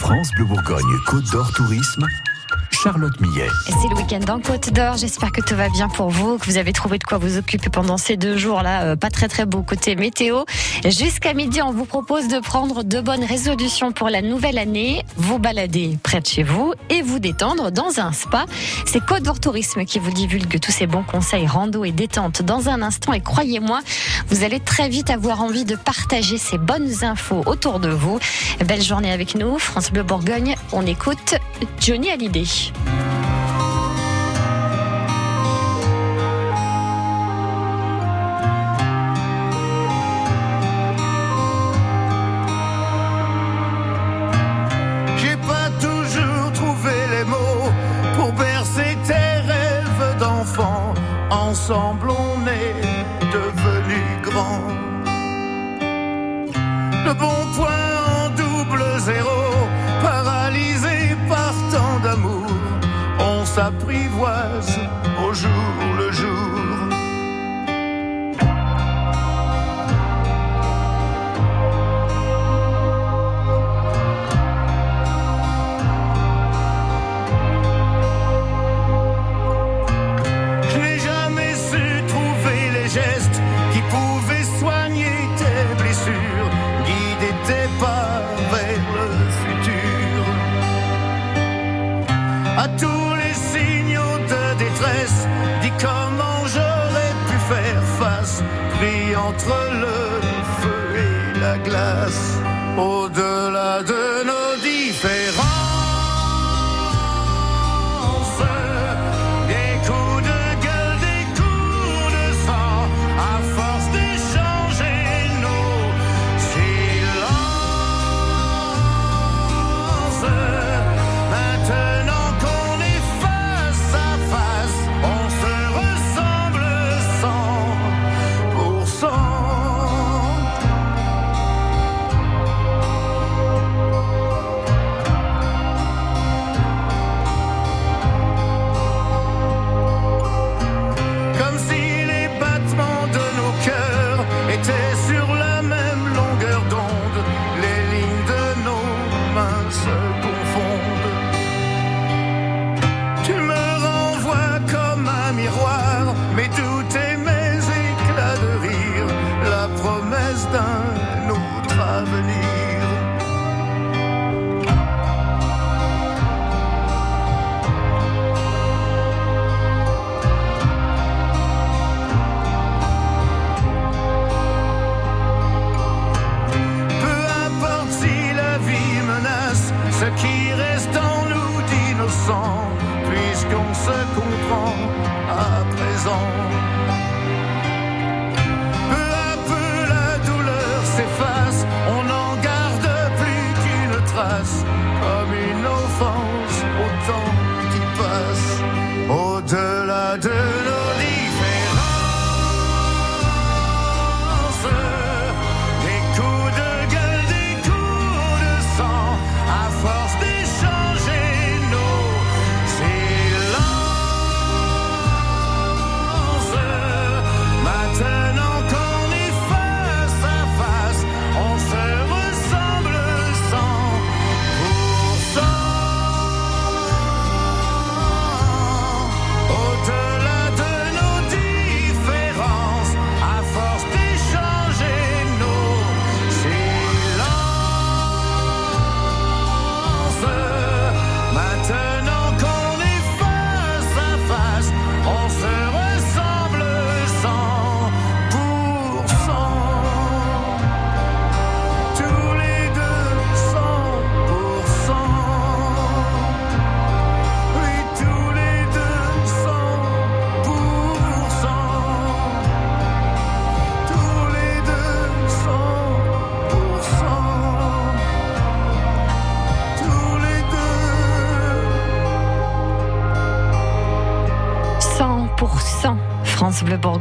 France Bleu Bourgogne Côte d'Or Tourisme Charlotte Millet. C'est le week-end en Côte d'Or. J'espère que tout va bien pour vous, que vous avez trouvé de quoi vous occuper pendant ces deux jours-là. Euh, pas très très beau côté météo. Jusqu'à midi, on vous propose de prendre de bonnes résolutions pour la nouvelle année. Vous balader près de chez vous et vous détendre dans un spa. C'est Côte d'Or Tourisme qui vous divulgue tous ces bons conseils rando et détente dans un instant. Et croyez-moi, vous allez très vite avoir envie de partager ces bonnes infos autour de vous. Belle journée avec nous. France Bleu Bourgogne. On écoute Johnny Hallyday. J'ai au-delà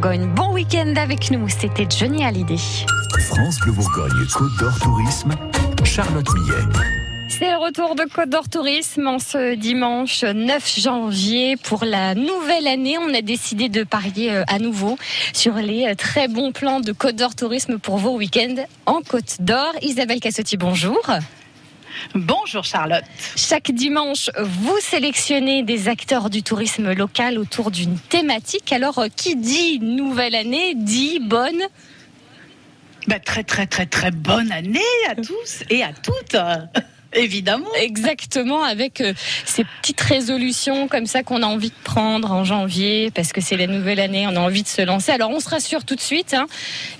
Bourgogne. Bon week-end avec nous. C'était Johnny Hallyday. France Bleu Bourgogne Côte d'Or Tourisme Charlotte Millet. C'est le retour de Côte d'Or Tourisme en ce dimanche 9 janvier pour la nouvelle année. On a décidé de parier euh, à nouveau sur les euh, très bons plans de Côte d'Or Tourisme pour vos week-ends en Côte d'Or. Isabelle Cassotti, bonjour. Bonjour Charlotte. Chaque dimanche, vous sélectionnez des acteurs du tourisme local autour d'une thématique. Alors, qui dit nouvelle année dit bonne bah, Très très très très bonne année à tous et à toutes. Évidemment. Exactement, avec euh, ces petites résolutions comme ça qu'on a envie de prendre en janvier, parce que c'est la nouvelle année, on a envie de se lancer. Alors on se rassure tout de suite, hein.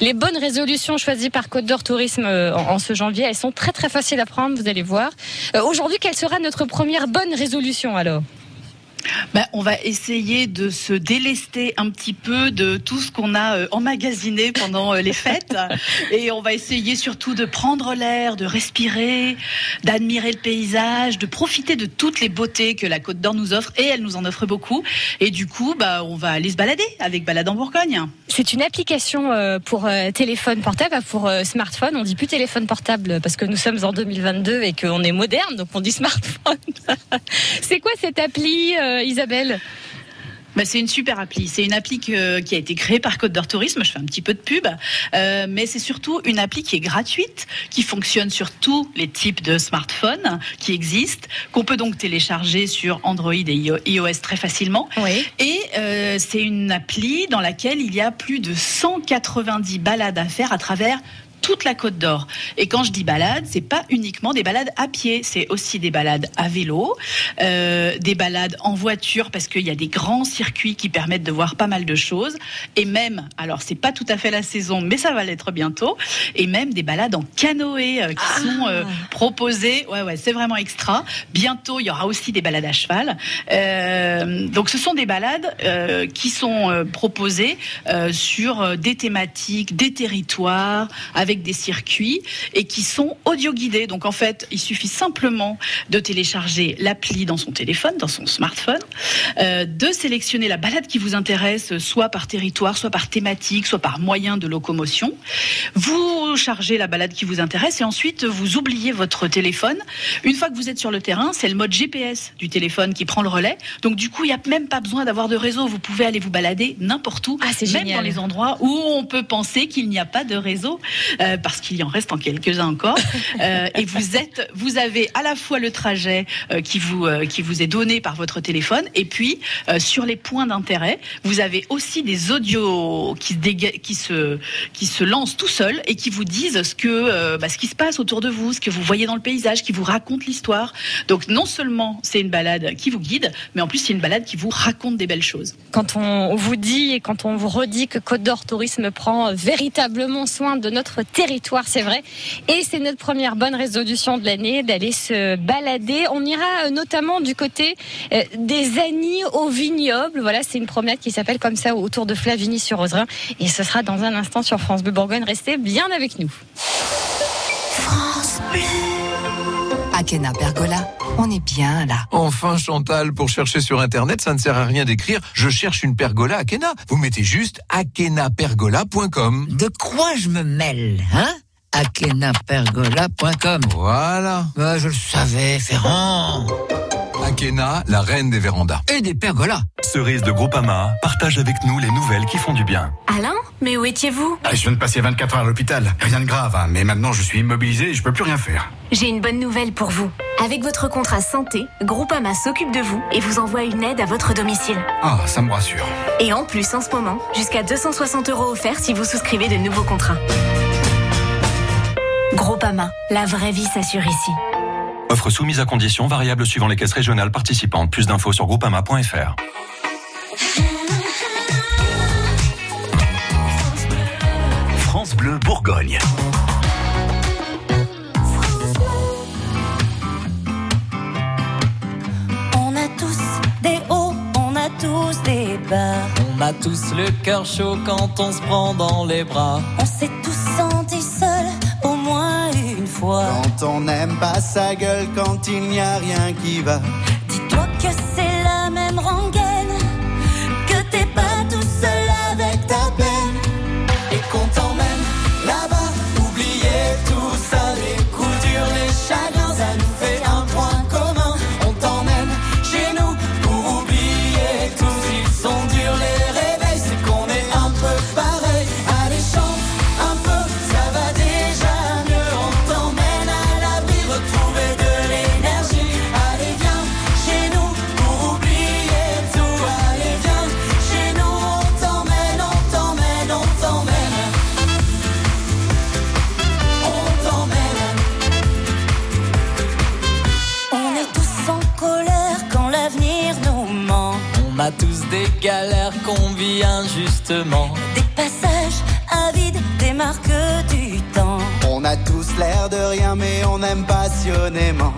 les bonnes résolutions choisies par Côte d'Or Tourisme euh, en, ce janvier, elles sont très très faciles à prendre, vous allez voir. Euh, aujourd'hui, quelle sera notre première bonne résolution alors? Ben, on va essayer de se délester un petit peu de tout ce qu'on a euh, emmagasiné pendant euh, les fêtes. Et on va essayer surtout de prendre l'air, de respirer, d'admirer le paysage, de profiter de toutes les beautés que la Côte d'Or nous offre. Et elle nous en offre beaucoup. Et du coup, bah, on va aller se balader avec Balade en Bourgogne. C'est une application euh, pour téléphone portable, pour smartphone. On dit plus téléphone portable parce que nous sommes en 2022 et qu'on est moderne, donc on dit smartphone. C'est quoi cette appli euh, Isabelle bah, c'est une super appli. C'est une appli qui a été créée par Côte d'Or Tourisme. Je fais un petit peu de pub, euh, mais c'est surtout une appli qui est gratuite, qui fonctionne sur tous les types de smartphones qui existent, qu'on peut donc télécharger sur Android et iOS très facilement. Et euh, c'est une appli dans laquelle il y a plus de 190 balades à faire à travers toute la Côte d'Or. Et quand je dis balade, c'est pas uniquement des balades à pied, c'est aussi des balades à vélo, euh, des balades en voiture parce qu'il y a des grands circuits qui permettent de voir pas mal de choses, et même, alors c'est pas tout à fait la saison, mais ça va l'être bientôt, et même des balades en canoë euh, qui ah. sont euh, proposées. Ouais, ouais, c'est vraiment extra. Bientôt, il y aura aussi des balades à cheval. donc, ce sont des balades qui sont proposées sur des thématiques, des territoires, avec des circuits et qui sont audio guidés. Donc en fait, il suffit simplement de télécharger l'appli dans son téléphone, dans son smartphone, euh, de sélectionner la balade qui vous intéresse, soit par territoire, soit par thématique, soit par moyen de locomotion. Vous chargez la balade qui vous intéresse et ensuite vous oubliez votre téléphone. Une fois que vous êtes sur le terrain, c'est le mode GPS du téléphone qui prend le relais. Donc du coup, il n'y a même pas besoin d'avoir de réseau. Vous pouvez aller vous balader n'importe où, ah, même dans les endroits où on peut penser qu'il n'y a pas de réseau. Euh, parce qu'il y en reste en quelques-uns encore. Euh, et vous êtes, vous avez à la fois le trajet euh, qui vous qui vous est donné par votre téléphone, et puis sur les points d'intérêt, vous avez aussi des audios qui se qui se qui se lancent tout seuls et qui vous disent ce que bah, ce qui se passe autour de vous, ce que vous voyez dans le paysage, qui vous raconte l'histoire. Donc non seulement c'est une balade qui vous guide, mais en plus c'est une balade qui vous raconte des belles choses. Quand on vous dit et quand on vous redit que Côte d'Or Tourisme prend véritablement soin de notre territoire, c'est vrai. Et c'est notre première bonne résolution de l'année d'aller se balader. On ira euh, notamment du côté euh, des Annies au vignoble. Voilà, c'est une promenade qui s'appelle comme ça autour de Flavigny sur Oserin. Et ce sera dans un instant sur France Bleu Bourgogne. Restez bien avec nous. France Bleu. Akena Pergola, on est bien là. Enfin Chantal, pour chercher sur internet, ça ne sert à rien d'écrire je cherche une pergola Akena. Vous mettez juste akenapergola.com. De quoi je me mêle, hein? akenapergola.com. Voilà. Bah, je le savais, Ferrand. Akena, la reine des vérandas. Et des pergolas. Cerise de Groupama partage avec nous les nouvelles qui font du bien. Alain, mais où étiez-vous? Ah, Je viens de passer 24 heures à l'hôpital. Rien de grave, hein, mais maintenant je suis immobilisé et je peux plus rien faire. J'ai une bonne nouvelle pour vous. Avec votre contrat santé, Groupama s'occupe de vous et vous envoie une aide à votre domicile. Ah, ça me rassure. Et en plus, en ce moment, jusqu'à 260 euros offerts si vous souscrivez de nouveaux contrats. Groupama, la vraie vie s'assure ici. Offre soumise à conditions variables suivant les caisses régionales participantes. Plus d'infos sur groupama.fr. France Bleu Bourgogne. On a tous des hauts, on a tous des bas. On a tous le cœur chaud quand on se prend dans les bras. On s'est tous sentis seuls Quand on n'aime pas sa gueule, quand il n'y a rien qui va. Dis-toi que Des passages avides, des marques du temps. On a tous l'air de rien, mais on aime passionnément.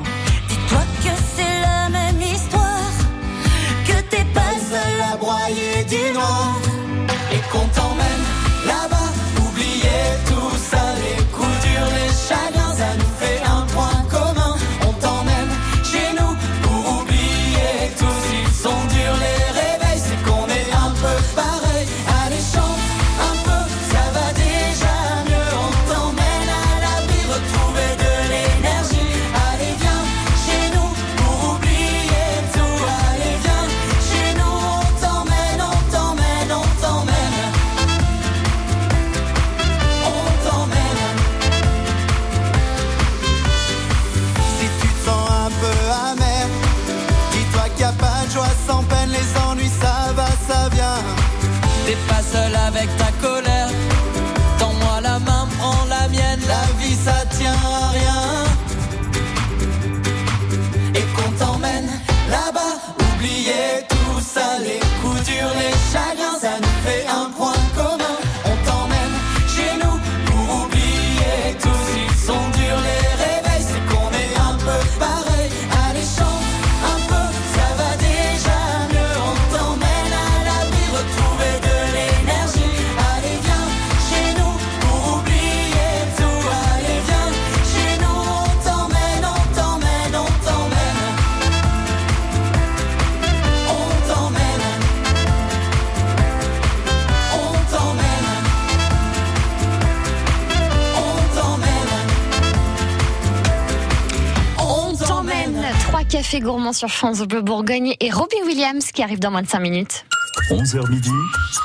Trois cafés gourmands sur France Bleu Bourgogne et Robin Williams qui arrive dans moins de 5 minutes. 11h midi,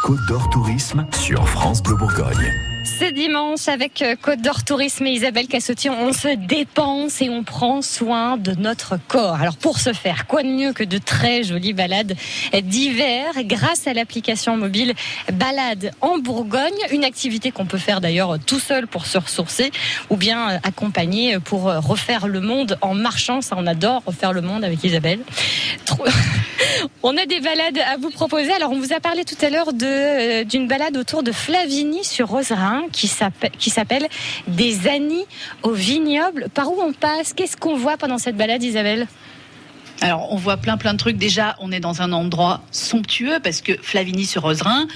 Côte d'Or Tourisme sur France Bleu Bourgogne. Dimanche avec euh, Côte d'Or Tourisme et Isabelle Cassotti. On se dépense et on prend soin de notre corps. Alors pour ce faire, quoi de mieux que de très jolies balades d'hiver grâce à l'application mobile Balade en Bourgogne, une activité qu'on peut faire d'ailleurs tout seul pour se ressourcer ou bien euh, accompagné pour euh, refaire le monde en marchant. Ça, on adore refaire le monde avec Isabelle. On a des balades à vous proposer. Alors, on vous a parlé tout à l'heure d'une balade autour de Flavigny sur Roserin qui qui s'appelle Des Annies au vignoble. Par où on passe? Qu'est-ce qu'on voit pendant cette balade, Isabelle? Alors, on voit plein plein de trucs. Déjà, on est dans un endroit somptueux parce que Flavigny-sur-Roserin,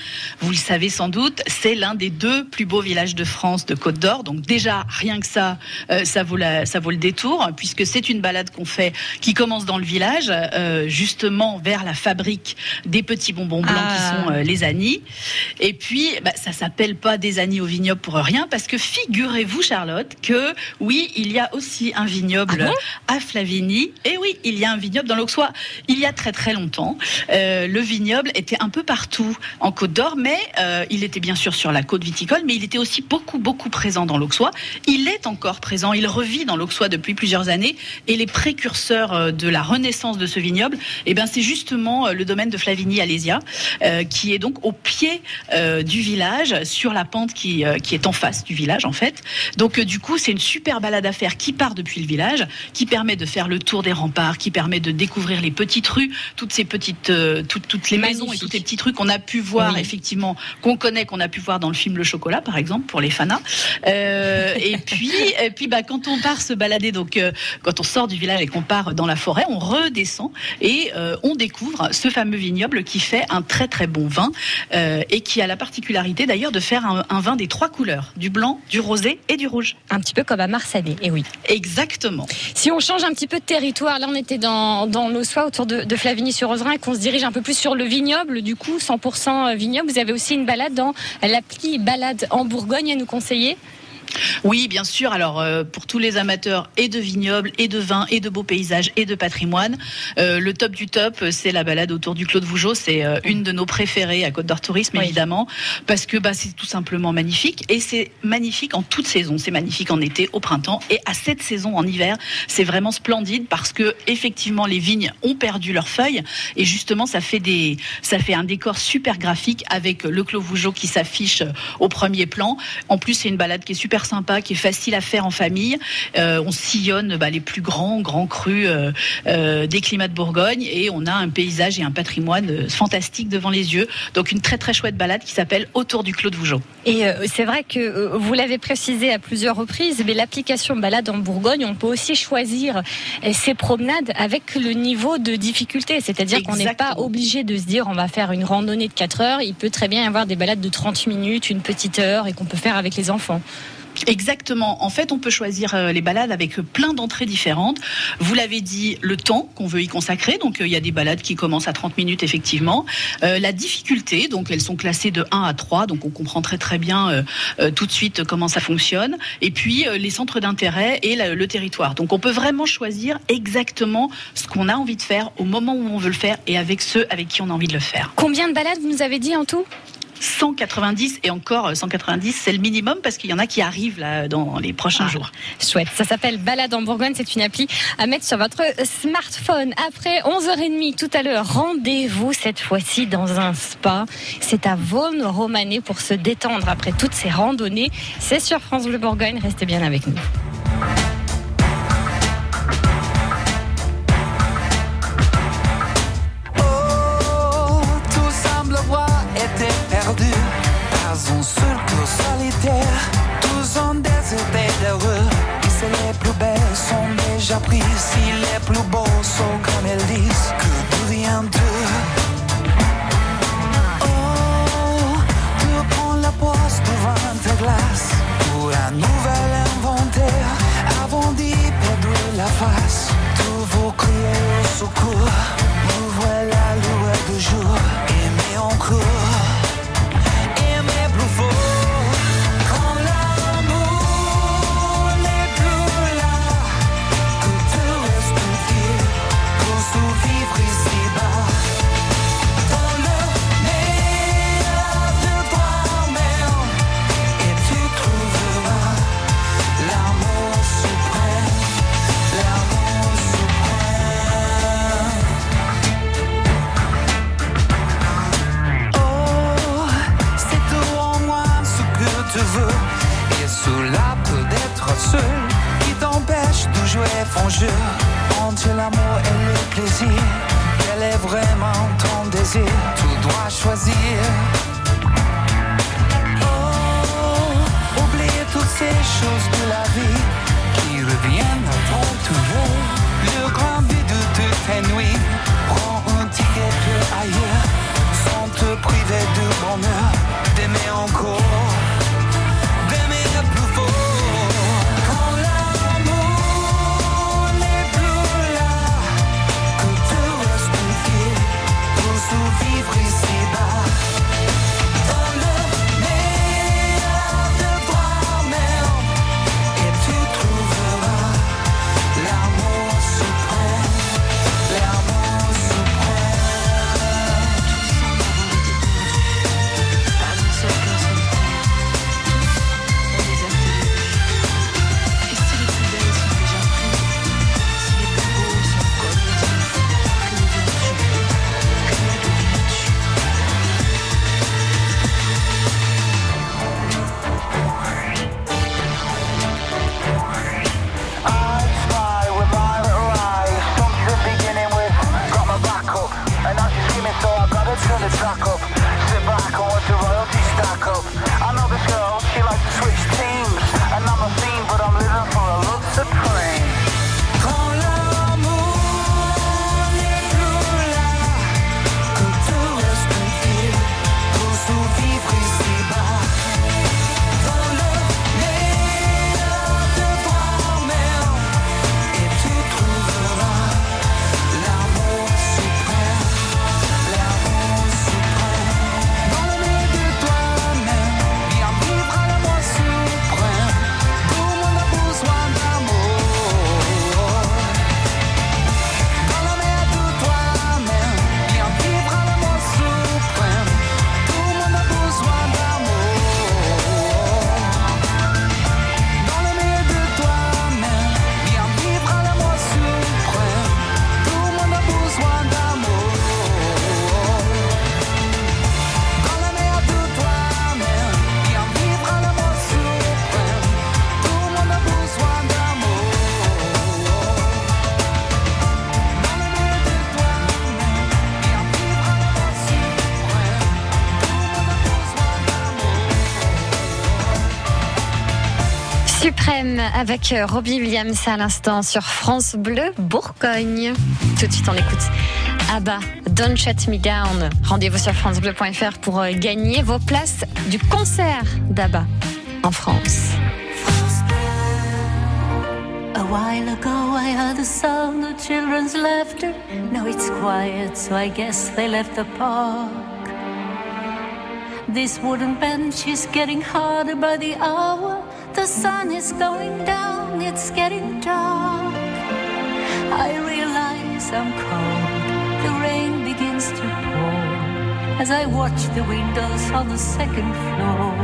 vous le savez sans doute, c'est l'un des deux plus beaux villages de France de Côte d'Or. Donc déjà, rien que ça, euh, ça vaut la, ça vaut le détour puisque c'est une balade qu'on fait qui commence dans le village, euh, justement vers la fabrique des petits bonbons blancs Ah. qui sont euh, les Annies. Et puis, bah, ça s'appelle pas des Annies au vignoble pour rien parce que figurez-vous, Charlotte, que oui, il y a aussi un vignoble à Flavigny. Et oui, il y a un vignoble dans l'Auxois. Il y a très très longtemps, euh, le vignoble était un peu partout en Côte d'Or, mais euh, il était bien sûr sur la côte viticole, mais il était aussi beaucoup beaucoup présent dans l'Auxois. Il est encore présent, il revit dans l'Auxois depuis plusieurs années. Et les précurseurs euh, de la renaissance de ce vignoble, eh ben c'est justement le domaine de Flavigny-Alésia, euh, qui est donc au pied du village, sur la pente qui, qui est en face du village en fait. Donc du coup, c'est une super balade à faire qui part depuis le village, qui permet de faire le tour des remparts, qui permet de découvrir les petites rues, toutes ces petites, euh, toutes, toutes les maisons et toutes les petites rues qu'on a pu voir Oui. effectivement, qu'on connaît, qu'on a pu voir dans le film Le Chocolat par exemple pour les fanas. Euh, et puis, et puis bah, quand on part se balader, donc euh, quand on sort du village et qu'on part dans la forêt, on redescend et on découvre ce fameux vignoble qui fait un très très bon vin et qui a la particularité d'ailleurs de faire un, un vin des trois couleurs, du blanc, du rosé et du rouge. Un petit peu comme à Marsanais, et oui. Exactement. Si on change un petit peu de territoire, là on était dans, dans l'Aussois autour de, Flavigny-sur-Roserin et qu'on se dirige un peu plus sur le vignoble, du coup 100% vignoble, vous avez aussi une balade dans l'appli Balade en Bourgogne à nous conseiller Oui, bien sûr. Alors, euh, pour tous les amateurs et de vignobles, et de vins, et de beaux paysages, et de patrimoine, euh, le top du top, c'est la balade autour du Clos de Vougeot. C'est euh, une de nos préférées à Côte d'Or Tourisme, Oui. évidemment, parce que bah, c'est tout simplement magnifique. Et c'est magnifique en toute saison. C'est magnifique en été, au printemps, et à cette saison en hiver, c'est vraiment splendide parce que effectivement, les vignes ont perdu leurs feuilles, et justement, ça fait des, ça fait un décor super graphique avec le Clos Vougeot qui s'affiche au premier plan. En plus, c'est une balade qui est super super sympa, qui est facile à faire en famille. Euh, on sillonne bah, les plus grands, grands crus euh, euh, des climats de Bourgogne et on a un paysage et un patrimoine fantastique devant les yeux. Donc une très très chouette balade qui s'appelle Autour du Clos de Vougeot. Et c'est vrai que vous l'avez précisé à plusieurs reprises, mais l'application Balade en Bourgogne, on peut aussi choisir ses promenades avec le niveau de difficulté. C'est-à-dire qu'on n'est pas obligé de se dire on va faire une randonnée de 4 heures. Il peut très bien y avoir des balades de 30 minutes, une petite heure et qu'on peut faire avec les enfants. Exactement. En fait, on peut choisir euh, les balades avec euh, plein d'entrées différentes. Vous l'avez dit, le temps qu'on veut y consacrer. Donc, euh, il y a des balades qui commencent à 30 minutes, effectivement. Euh, la difficulté, donc elles sont classées de 1 à 3. Donc, on comprend très très bien euh, tout de suite comment ça fonctionne. Et puis, les centres d'intérêt et le territoire. Donc, on peut vraiment choisir exactement ce qu'on a envie de faire au moment où on veut le faire et avec ceux avec qui on a envie de le faire. Combien de balades vous nous avez dit en tout? 190 et encore euh, 190, c'est le minimum parce qu'il y en a qui arrivent là dans les prochains jours. Chouette. Ça s'appelle Balade en Bourgogne. C'est une appli à mettre sur votre smartphone. Après 11h30 tout à l'heure, rendez-vous cette fois-ci dans un spa. C'est à Vaugnes Romanée pour se détendre après toutes ces randonnées. C'est sur France Bleu Bourgogne. Restez bien avec nous. Pas un seul clos solitaire. Tous ont déserté d'heureux. Et les plus belles sont déjà prises. Si les plus beaux sont comme elles disent, que devient d'eux? Oh, tu prends la poste devant ta glace. Pour un nouvel inventaire. Avant d'y perdre la face. Tout vous criez au secours. Avec euh, Robbie Williams à l'instant sur France Bleu Bourgogne. Tout de suite, on écoute Abba, Don't Shut Me Down. Rendez-vous sur FranceBleu.fr pour euh, gagner vos places du concert d'Abba en France. A while ago I heard the sound of children's laughter. Now it's quiet, so I guess they left the park. This wooden bench is getting harder by the hour. The sun is going down, it's getting dark. I realize I'm cold. The rain begins to pour as I watch the windows on the second floor.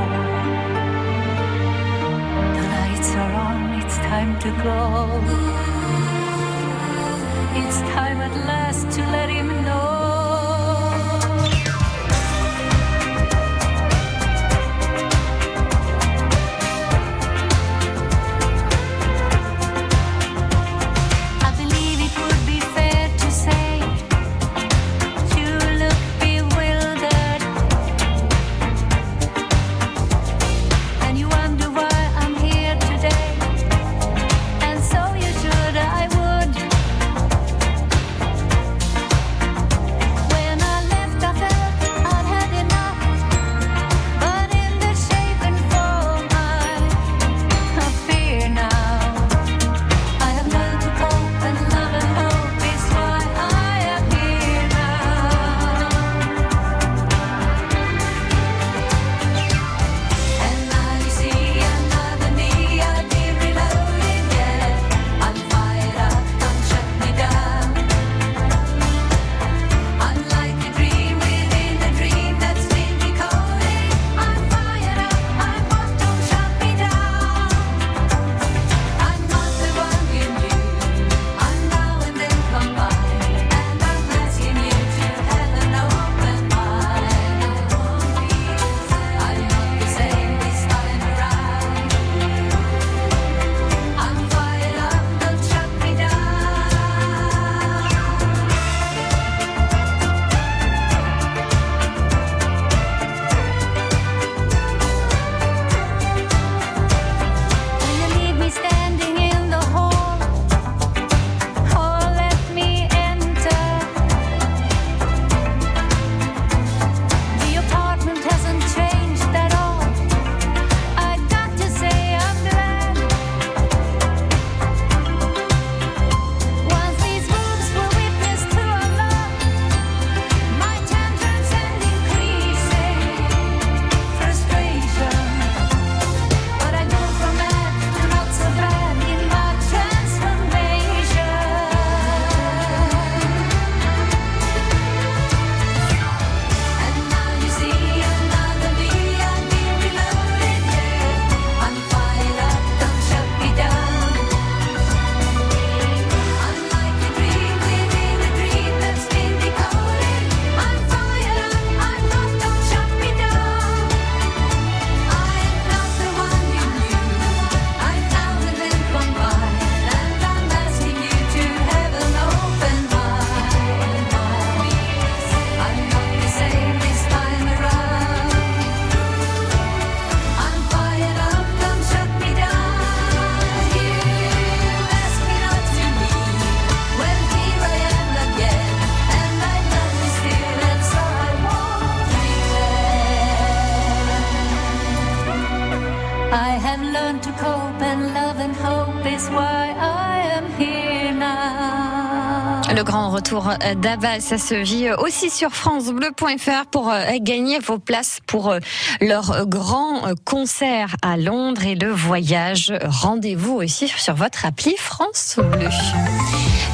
The lights are on, it's time to go. It's time at last to let him know. Le grand retour euh, d'Abba, ça se vit euh, aussi sur francebleu.fr pour euh, gagner vos places pour leur grand concert à Londres et le voyage. Rendez-vous aussi sur votre appli France Bleu.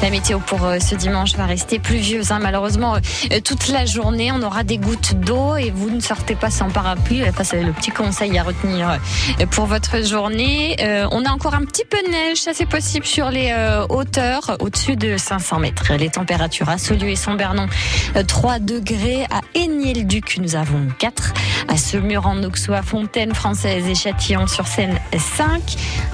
La météo pour euh, ce dimanche va rester pluvieuse, hein. malheureusement euh, toute la journée. On aura des gouttes d'eau et vous ne sortez pas sans parapluie. Enfin, c'est le petit conseil à retenir euh, pour votre journée. Euh, on a encore un petit peu de neige, ça c'est possible sur les euh, hauteurs au-dessus de 500 mètres. Les températures à Saulieu et Saint-Bernon, euh, 3 degrés. À Aigné-le-Duc, nous avons 4. À Semur en Auxois, Fontaine Française et Châtillon-sur-Seine, 5.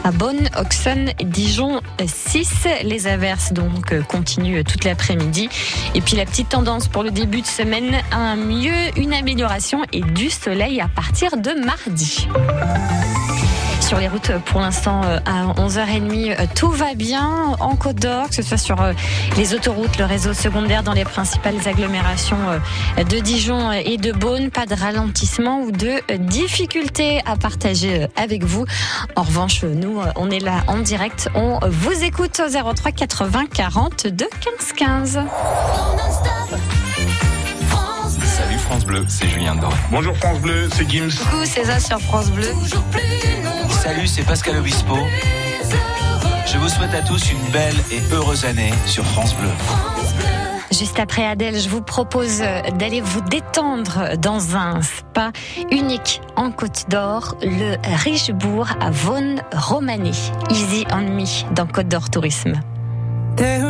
À Bonne, Auxonne, Dijon, 6. Les averses donc euh, continuent toute l'après-midi. Et puis la petite tendance pour le début de semaine, un mieux, une amélioration et du soleil à partir de mardi. Sur les routes pour l'instant euh, à 11h30. euh, Tout va bien en Côte d'Or, que ce soit sur euh, les autoroutes, le réseau secondaire dans les principales agglomérations euh, de Dijon et de Beaune. Pas de ralentissement ou de euh, difficultés à partager euh, avec vous. En revanche, nous, euh, on est là en direct. On vous écoute au 03 80 42 15 15. Salut France Bleu, c'est Julien Doré. Bonjour France Bleu, c'est Gims. Coucou, c'est ça sur France Bleu. Salut, c'est Pascal Obispo. Je vous souhaite à tous une belle et heureuse année sur France Bleu. Juste après Adèle, je vous propose d'aller vous détendre dans un spa unique en Côte d'Or, le Richebourg à Vaugnes-Romanée. Easy on me dans Côte d'Or Tourisme. There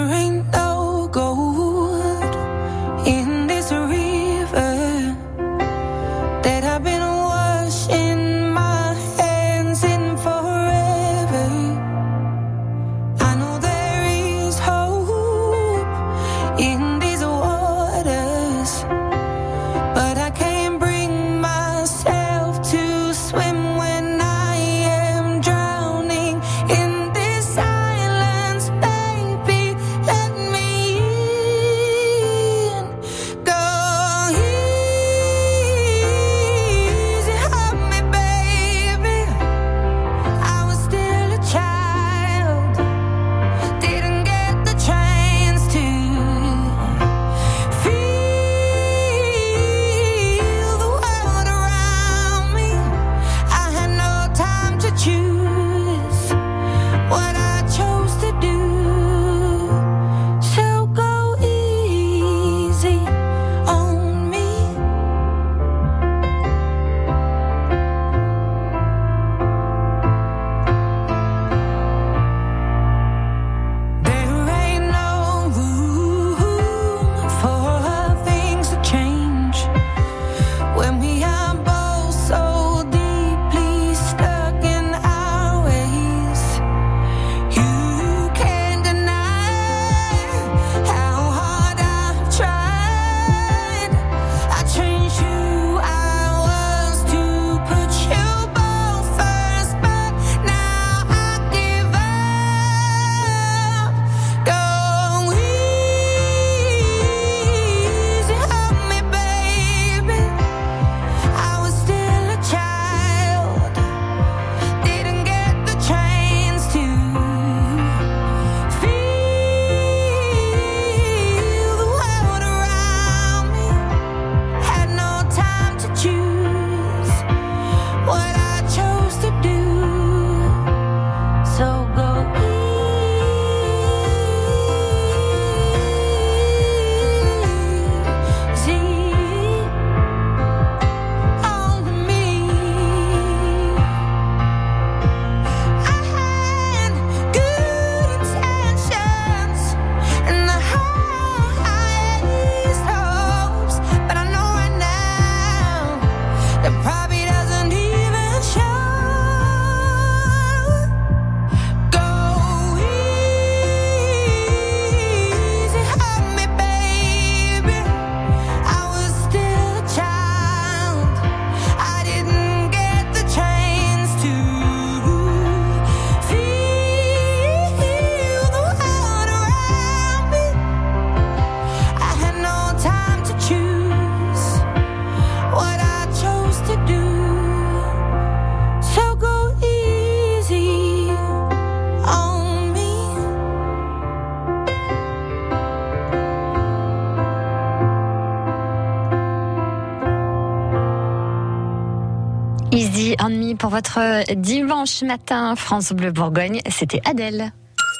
votre dimanche matin France Bleu Bourgogne. C'était Adèle.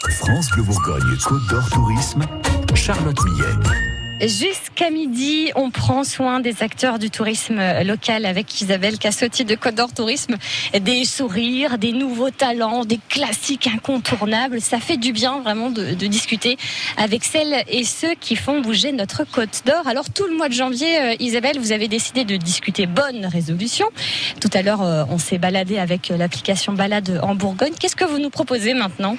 France Bleu Bourgogne, Côte d'Or Tourisme, Charlotte Millet. Jusqu'à midi, on prend soin des acteurs du tourisme local avec Isabelle Cassotti de Côte d'Or Tourisme. Des sourires, des nouveaux talents, des classiques incontournables. Ça fait du bien vraiment de, de discuter avec celles et ceux qui font bouger notre Côte d'Or. Alors tout le mois de janvier, euh, Isabelle, vous avez décidé de discuter bonne résolution. Tout à l'heure, euh, on s'est baladé avec l'application Balade en Bourgogne. Qu'est-ce que vous nous proposez maintenant?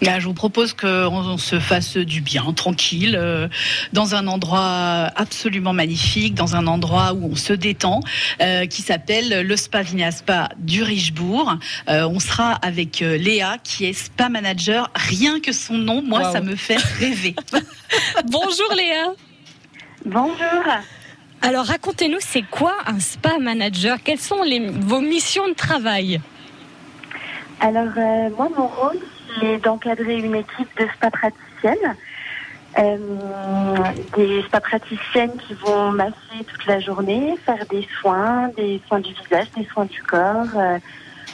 Là, je vous propose qu'on on se fasse du bien, tranquille, euh, dans un endroit absolument magnifique, dans un endroit où on se détend, euh, qui s'appelle le Spa Vinéa Spa du Richebourg. Euh, on sera avec Léa, qui est spa manager. Rien que son nom, moi, ça me fait rêver. Bonjour Léa. Bonjour. Alors racontez-nous, c'est quoi un spa manager? Quelles sont les, vos missions de travail? Alors, euh, moi, mon rôle, c'est d'encadrer une équipe de spa praticiennes. Euh, des spa praticiennes qui vont masser toute la journée, faire des soins, des soins du visage, des soins du corps, euh,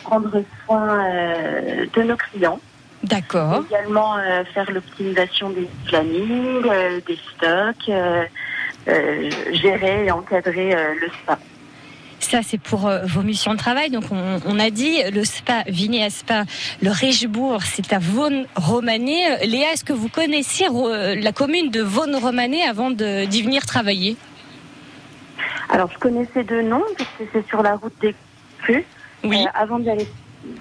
prendre soin euh, de nos clients. D'accord. Également faire l'optimisation des plannings, des stocks, gérer et encadrer le spa. Ça, c'est pour euh, vos missions de travail. Donc, on, on a dit le spa, Vinéa Spa, le Richebourg, c'est à Vaune-Romanée. Léa, est-ce que vous connaissiez euh, la commune de Vaune-Romanée avant de- d'y venir travailler? Alors, je connaissais deux noms, puisque c'est sur la route des Crues. Oui. Euh, avant d'y aller,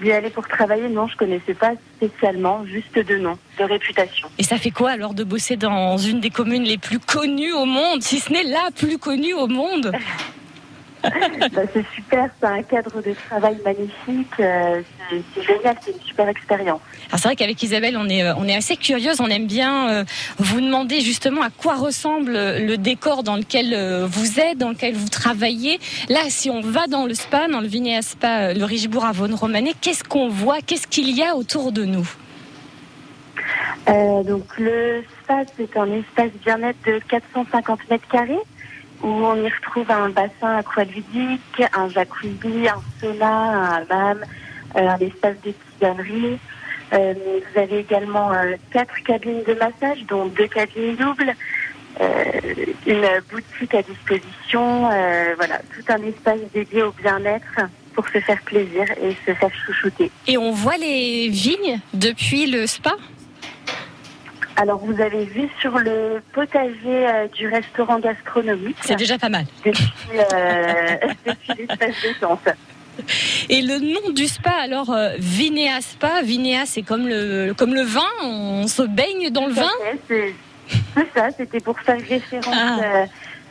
d'y aller pour travailler, non, je connaissais pas spécialement, juste deux noms, de réputation. Et ça fait quoi alors de bosser dans une des communes les plus connues au monde, si ce n'est la plus connue au monde? Bah, c'est super, c'est un cadre de travail magnifique, euh, c'est, génial, c'est une super expérience. Alors c'est vrai qu'avec Isabelle, on est, euh, on est assez curieuse, on aime bien euh, vous demander justement à quoi ressemble le décor dans lequel vous êtes, dans lequel vous travaillez. Là, si on va dans le spa, dans le Vinéa Spa, le Richebourg à Vaune-Romanée, qu'est-ce qu'on voit Qu'est-ce qu'il y a autour de nous? Euh, donc le spa, c'est un espace bien-être de 450 mètres carrés où on y retrouve un bassin aqualudique, un jacuzzi, un sauna, un hammam, euh, un espace de tisonnerie. Euh, vous avez également euh, quatre cabines de massage, dont deux cabines doubles, euh, une boutique à disposition, voilà, tout un espace dédié au bien-être pour se faire plaisir et se faire chouchouter. Et on voit les vignes depuis le spa? Alors, vous avez vu sur le potager euh, du restaurant gastronomique. C'est déjà pas mal. Depuis, euh, depuis l'espace détente. Et le nom du spa, alors euh, Vinéa Spa, Vinéa c'est comme le, comme le vin, on se baigne dans le vin C'est c'est ça, c'était pour faire référence, Ah. euh,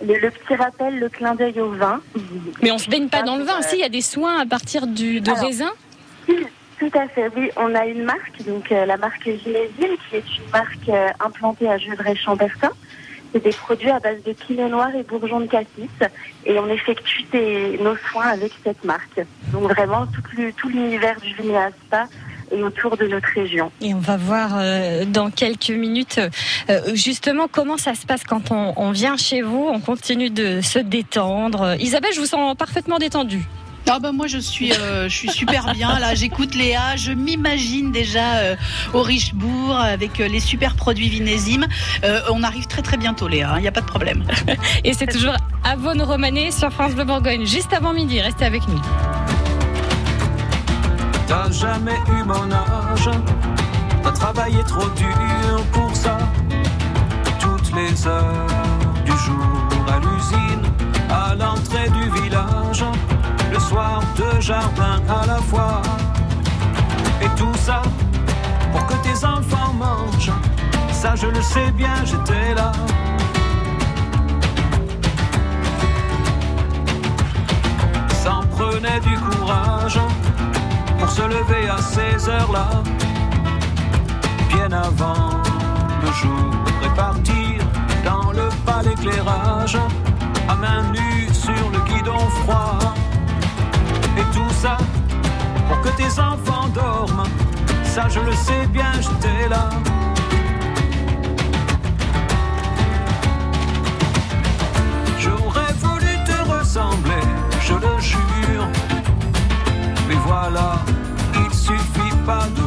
le, le petit rappel, le clin d'œil au vin. Mais on se baigne pas dans le vin, si, il y a des soins à partir du, de Alors, raisin Tout à fait, oui. On a une marque, donc euh, la marque Ginésile, qui est une marque euh, implantée à Gevrey-Chambertin. C'est des produits à base de pinot noir et bourgeon de cassis. Et on effectue nos soins avec cette marque. Donc vraiment, tout l'univers du Vinéa Spa est autour de notre région. Et on va voir euh, dans quelques minutes justement comment ça se passe quand on, vient chez vous, on continue de se détendre. Isabelle, je vous sens parfaitement détendue. Ah bah moi je suis euh, je suis super bien là j'écoute Léa je m'imagine déjà euh, au Richebourg avec euh, les super produits Vinésime Euh, on arrive très très bientôt Léa il n'y a pas de problème Et c'est toujours à Vaune-Romanée sur France Bleu Bourgogne, juste avant midi. Restez avec nous. T'as jamais eu mon âge, t'as travaillé trop dur pour ça. Toutes les heures du jour à l'usine, à l'entrée soir deux jardins à la fois. Et tout ça pour que tes enfants mangent. Ça je le sais bien, j'étais là. Ça en prenait du courage pour se lever à ces heures-là, bien avant le jour et partir dans le bal éclairage, à main nue ça je le sais bien, j'étais là. J'aurais voulu te ressembler, je le jure. Mais voilà, il suffit pas de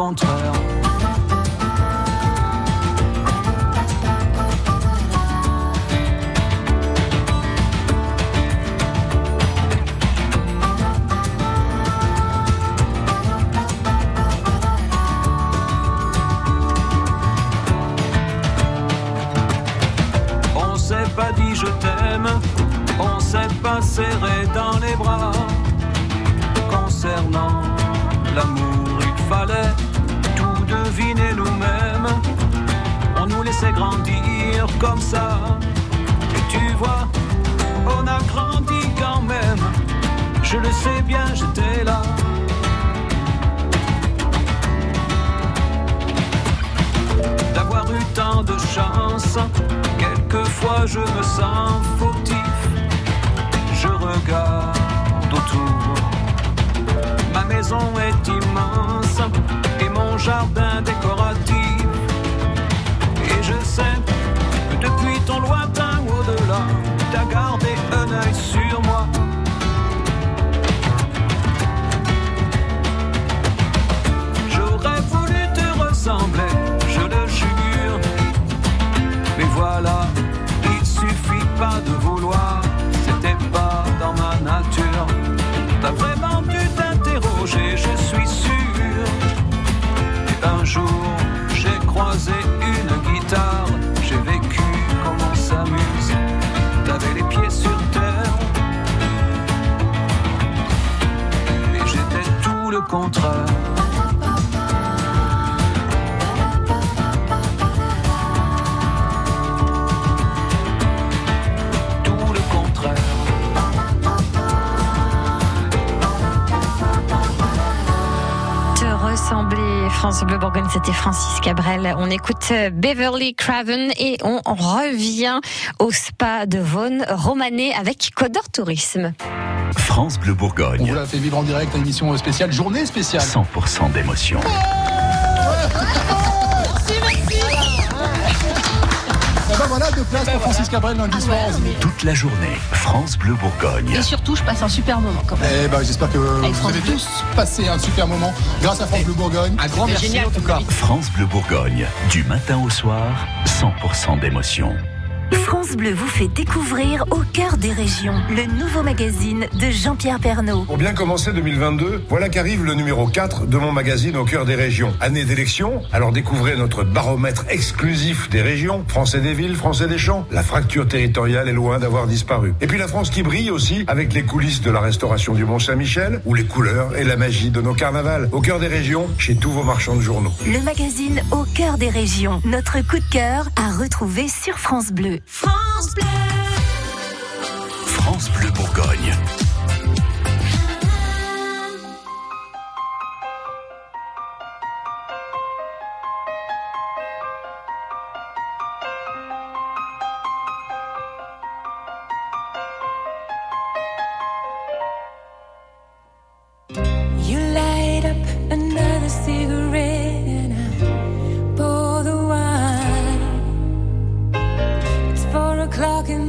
On s'est pas dit je t'aime, on s'est pas serré dans les bras. Concernant l'amour, il fallait deviner nous-mêmes. On nous laissait grandir comme ça. Et tu vois, on a grandi quand même. Je le sais bien, j'étais là. D'avoir eu tant de chance, quelquefois je me sens fautif. Je regarde autour. Ma maison est jardin décoratif. Et je sais que depuis ton lointain au-delà, t'as gardé un œil sur moi. J'aurais voulu te ressembler, je le jure. Mais voilà, il suffit pas de tout le contraire. Ressembler, France Bleu Bourgogne, c'était Francis Cabrel. On écoute euh, Beverly Craven et on revient au spa de Vaughan, Romané avec Codor Tourisme. France Bleu Bourgogne. On vous l'a fait vivre en direct, une émission spéciale, journée spéciale. 100% d'émotion. Et ben voilà, deux places pour Francis Cabrel lundi soir. Toute la journée, France Bleu Bourgogne. Et surtout, je passe un super moment quand même. Eh ben, j'espère que vous France avez Bleu. tous passé un super moment grâce à France Bleu Bourgogne. Un grand merci génial en tout cas. France Bleu Bourgogne. Du matin au soir, 100% d'émotion. France Bleu vous fait découvrir Au cœur des régions, le nouveau magazine de Jean-Pierre Pernaud. Pour bien commencer 2022, voilà qu'arrive le numéro 4 de mon magazine Au cœur des régions. Année d'élection, alors découvrez notre baromètre exclusif des régions, français des villes, français des champs. La fracture territoriale est loin d'avoir disparu. Et puis la France qui brille aussi avec les coulisses de la restauration du Mont-Saint-Michel ou les couleurs et la magie de nos carnavals. Au cœur des régions, chez tous vos marchands de journaux. Le magazine Au cœur des régions, notre coup de cœur à retrouver sur France Bleu. France Bleu. France Bleu Bourgogne. O'clock in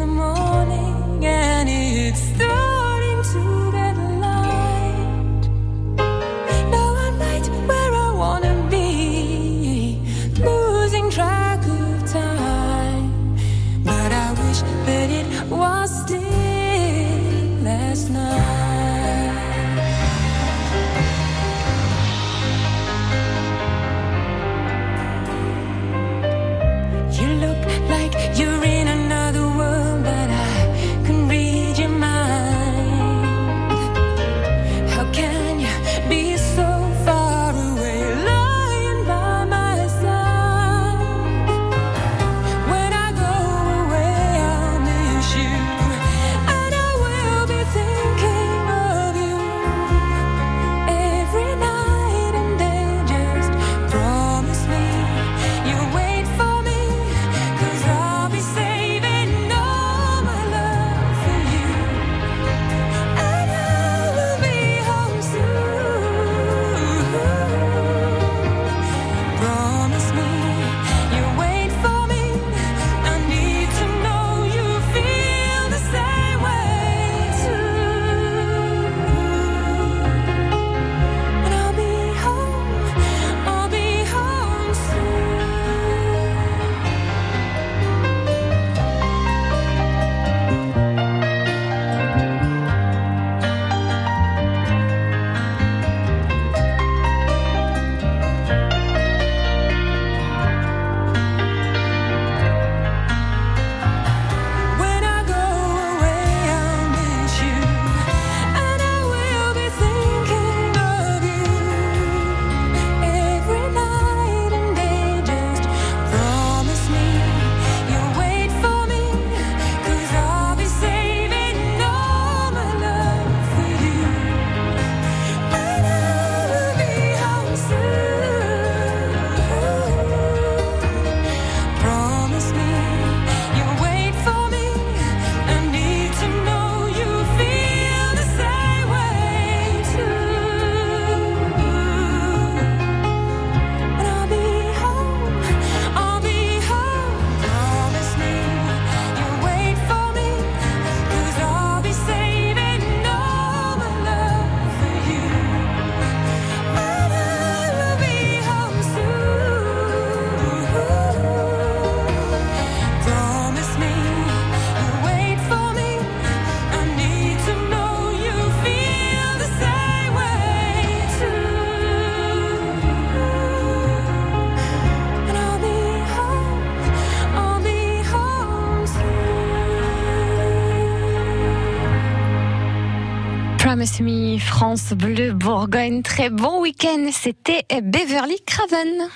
France Bleu Bourgogne. Très bon week-end. C'était Beverly Craven.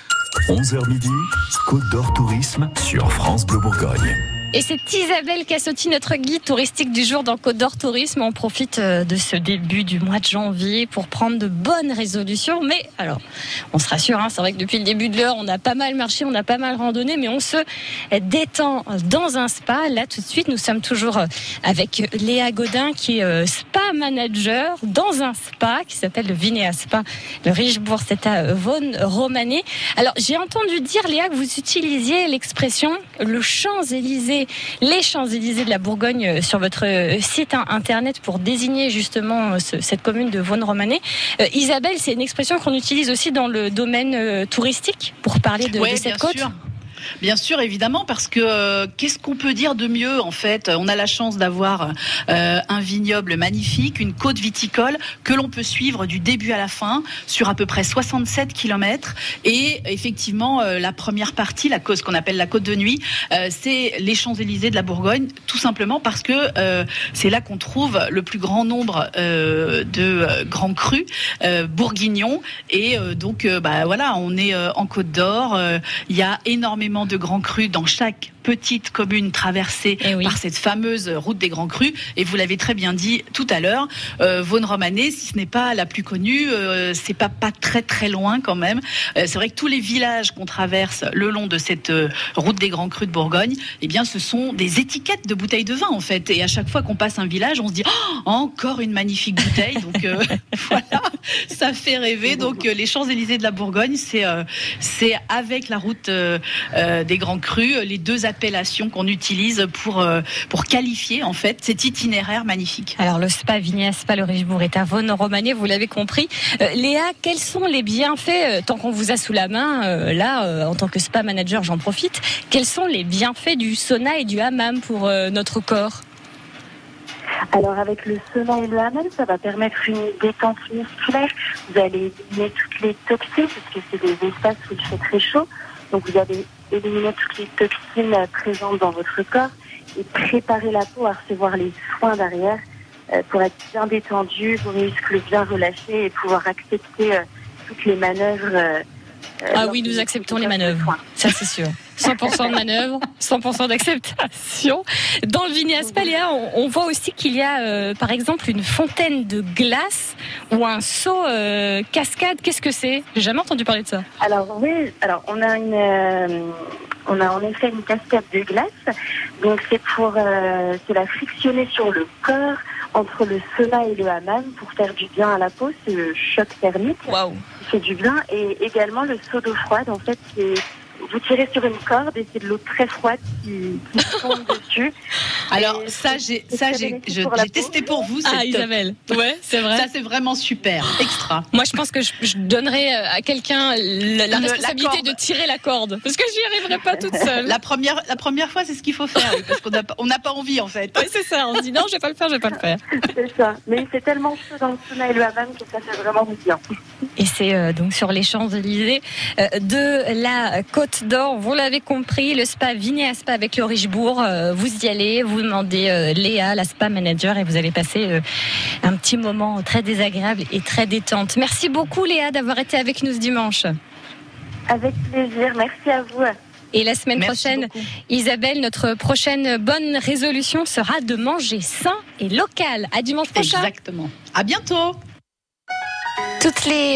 11h midi, Côte d'Or Tourisme sur France Bleu Bourgogne. Et c'est Isabelle Cassotti, notre guide touristique du jour dans Côte d'Or Tourisme. On profite euh, de ce début du mois de janvier pour prendre de bonnes résolutions. Mais alors, on se rassure, hein, c'est vrai que depuis le début de l'heure, on a pas mal marché, on a pas mal randonné, mais on se détend dans un spa. Là, tout de suite, nous sommes toujours euh, avec Léa Godin, qui est euh, spa manager dans un spa qui s'appelle le Vinéa Spa. Le Richebourg, c'est à Vaughan Romanée. Alors, j'ai entendu dire, Léa, que vous utilisiez l'expression le Champs-Élysées les Champs-Élysées de la Bourgogne euh, sur votre euh, site in- internet pour désigner justement euh, ce- cette commune de Vaughan-Romanée. Euh, Isabelle, c'est une expression qu'on utilise aussi dans le domaine touristique pour parler de, Ouais, de cette côte? sûr. Bien sûr, évidemment, parce que euh, qu'est-ce qu'on peut dire de mieux en fait? On a la chance d'avoir euh, un vignoble magnifique, une côte viticole que l'on peut suivre du début à la fin sur à peu près 67 km. Et effectivement, euh, la première partie, la qu'on appelle la côte de nuit, c'est les Champs-Élysées de la Bourgogne, tout simplement parce que c'est là qu'on trouve le plus grand nombre de grands crus bourguignons. Et donc, bah, voilà, on est en Côte d'Or. Il y a énormément de grands crus dans chaque petite commune traversée par cette fameuse route des grands crus. Et vous l'avez très bien dit tout à l'heure, euh, Vaughan-Romanée, si ce n'est pas la plus connue, euh, c'est pas pas très très loin quand même. Euh, c'est vrai que tous les villages qu'on traverse le long de cette euh, route des grands crus de Bourgogne, eh bien, ce sont des étiquettes de bouteilles de vin en fait. Et à chaque fois qu'on passe un village, on se dit Oh, encore une magnifique bouteille. Donc voilà, ça fait rêver. Donc les Champs-Élysées de la Bourgogne, c'est c'est avec la route des grands crus les deux appellations qu'on utilise pour euh, pour qualifier en fait cet itinéraire magnifique. Alors le spa Vignéa Spa le Richebourg est à Vaughan-Romanée, vous l'avez compris. Euh, Léa, quels sont les bienfaits, euh, tant qu'on vous a sous la main, euh, là, euh, en tant que spa manager, j'en profite, quels sont les bienfaits du sauna et du hammam pour euh, notre corps? Alors avec le sauna et le hammam, ça va permettre une détente musculaire. Vous allez éliminer toutes les toxines, parce que c'est des espaces où il fait très chaud. Donc vous allez éliminer toutes les toxines euh, présentes dans votre corps et préparer la peau à recevoir les soins derrière euh, pour être bien détendu, vos muscles bien relâchés et pouvoir accepter euh, toutes les manœuvres. Ah oui, nous acceptons les manœuvres. Ça, c'est sûr. 100% de manœuvre, 100% d'acceptation. Dans le Vignéa Spa, Léa, on, on voit aussi qu'il y a, euh, par exemple, une fontaine de glace ou un saut euh, cascade. Qu'est-ce que c'est? J'ai jamais entendu parler de ça. Alors oui, alors on a une, euh, on a en effet une cascade de glace. Donc c'est pour euh, c'est la frictionner sur le corps entre le sauna et le hammam pour faire du bien à la peau. C'est le choc thermique qui fait du bien et également le saut d'eau froide en fait qui est vous tirez sur une corde et c'est de l'eau très froide qui, qui tombe dessus. Alors ça, j'ai ça j'ai je- j'ai testé pour vous. c'est Ah. Isabelle. Ouais, c'est vrai. Ça c'est vraiment super, extra. Moi, je pense que je, je donnerais euh, à quelqu'un la, la responsabilité de tirer la corde. Parce que j'y arriverai pas toute seule. La première, la première fois, c'est ce qu'il faut faire, oui, parce qu'on n'a pas, on n'a pas envie en fait. Ouais, c'est ça. On se dit non, je vais pas le faire, je vais pas le faire. C'est ça. Mais fait tellement chaud dans le sauna et le hammam que ça fait vraiment du bien. Et c'est euh, donc sur les Champs-Élysées euh, de la Côte d'Or. Vous l'avez compris, le spa Vinéa Spa avec le Richebourg. Euh, vous y allez, vous demandez euh, Léa, la spa manager, et vous allez passer euh, un petit moment très désagréable et très détente. Merci beaucoup Léa d'avoir été avec nous ce dimanche. Avec plaisir. Merci à vous. Et la semaine Merci prochaine, Isabelle, notre prochaine bonne résolution sera de manger sain et local. À dimanche prochain. Exactement. À bientôt. Toutes les